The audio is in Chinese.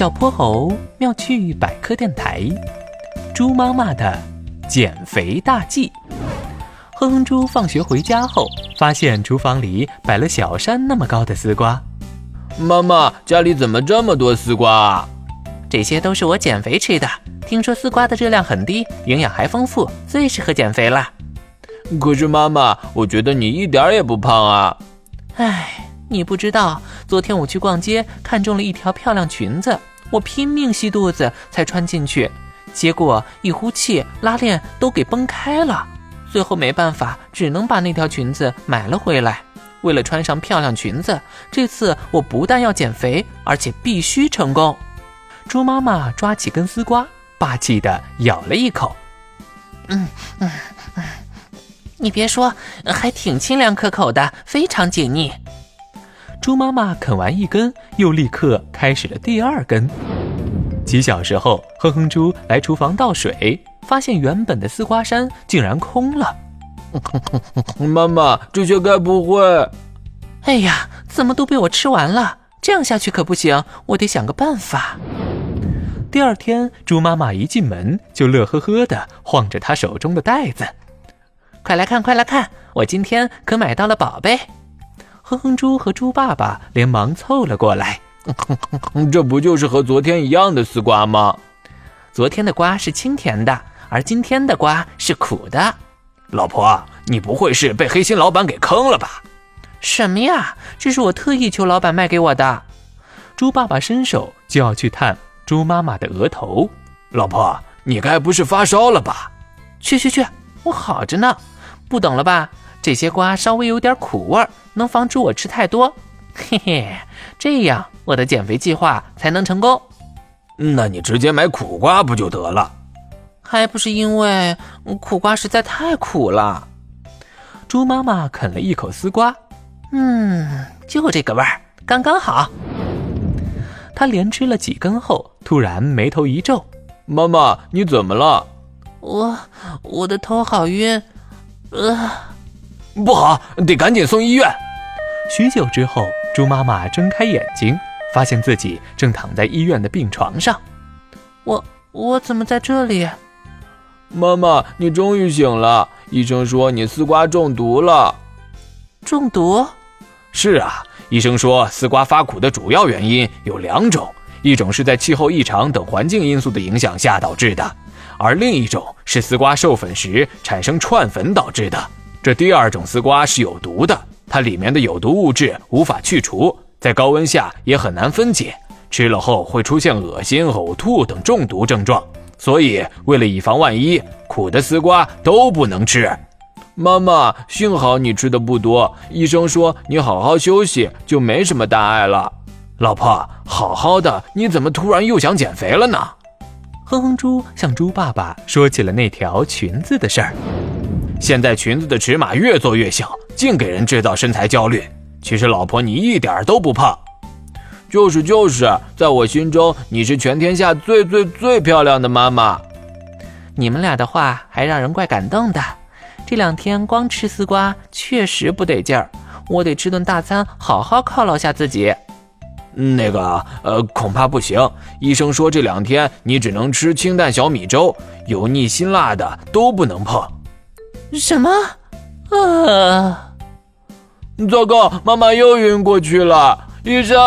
小泼猴妙趣百科电台，猪妈妈的减肥大计。哼哼猪放学回家后，发现厨房里摆了小山那么高的丝瓜。妈妈，家里怎么这么多丝瓜啊？这些都是我减肥吃的。听说丝瓜的热量很低，营养还丰富，最适合减肥了。可是妈妈，我觉得你一点也不胖啊。唉。你不知道，昨天我去逛街，看中了一条漂亮裙子，我拼命吸肚子才穿进去，结果一呼气，拉链都给崩开了。最后没办法，只能把那条裙子买了回来。为了穿上漂亮裙子，这次我不但要减肥，而且必须成功。猪妈妈抓起根丝瓜，霸气地咬了一口。嗯嗯嗯，你别说，还挺清凉可口的，非常解腻。猪妈妈啃完一根，又立刻开始了第二根。几小时后，哼哼猪来厨房倒水，发现原本的丝瓜山竟然空了。妈妈，这些该不会……哎呀，怎么都被我吃完了？这样下去可不行，我得想个办法。第二天，猪妈妈一进门就乐呵呵地晃着她手中的袋子：“快来看，快来看，我今天可买到了宝贝！”哼哼猪和猪爸爸连忙凑了过来，这不就是和昨天一样的丝瓜吗？昨天的瓜是清甜的，而今天的瓜是苦的。老婆，你不会是被黑心老板给坑了吧？什么呀？这是我特意求老板卖给我的。猪爸爸伸手就要去探猪妈妈的额头，老婆，你该不是发烧了吧？去去去，我好着呢，不等了吧？这些瓜稍微有点苦味儿，能防止我吃太多。嘿嘿，这样我的减肥计划才能成功。那你直接买苦瓜不就得了？还不是因为苦瓜实在太苦了。猪妈妈啃了一口丝瓜，嗯，就这个味儿，刚刚好。她连吃了几根后，突然眉头一皱：“妈妈，你怎么了？”“我，我的头好晕。”呃。不好，得赶紧送医院。许久之后，猪妈妈睁开眼睛，发现自己正躺在医院的病床上。我我怎么在这里？妈妈，你终于醒了。医生说你丝瓜中毒了。中毒？是啊，医生说丝瓜发苦的主要原因有两种，一种是在气候异常等环境因素的影响下导致的，而另一种是丝瓜授粉时产生串粉导致的。这第二种丝瓜是有毒的，它里面的有毒物质无法去除，在高温下也很难分解，吃了后会出现恶心、呕吐等中毒症状。所以，为了以防万一，苦的丝瓜都不能吃。妈妈，幸好你吃的不多，医生说你好好休息就没什么大碍了。老婆，好好的，你怎么突然又想减肥了呢？哼哼猪向猪爸爸说起了那条裙子的事儿。现在裙子的尺码越做越小，净给人制造身材焦虑。其实老婆你一点都不胖，就是就是，在我心中你是全天下最最最漂亮的妈妈。你们俩的话还让人怪感动的。这两天光吃丝瓜确实不得劲儿，我得吃顿大餐，好好犒劳下自己。那个呃，恐怕不行。医生说这两天你只能吃清淡小米粥，油腻辛辣的都不能碰。什么？啊！糟糕，妈妈又晕过去了，医生。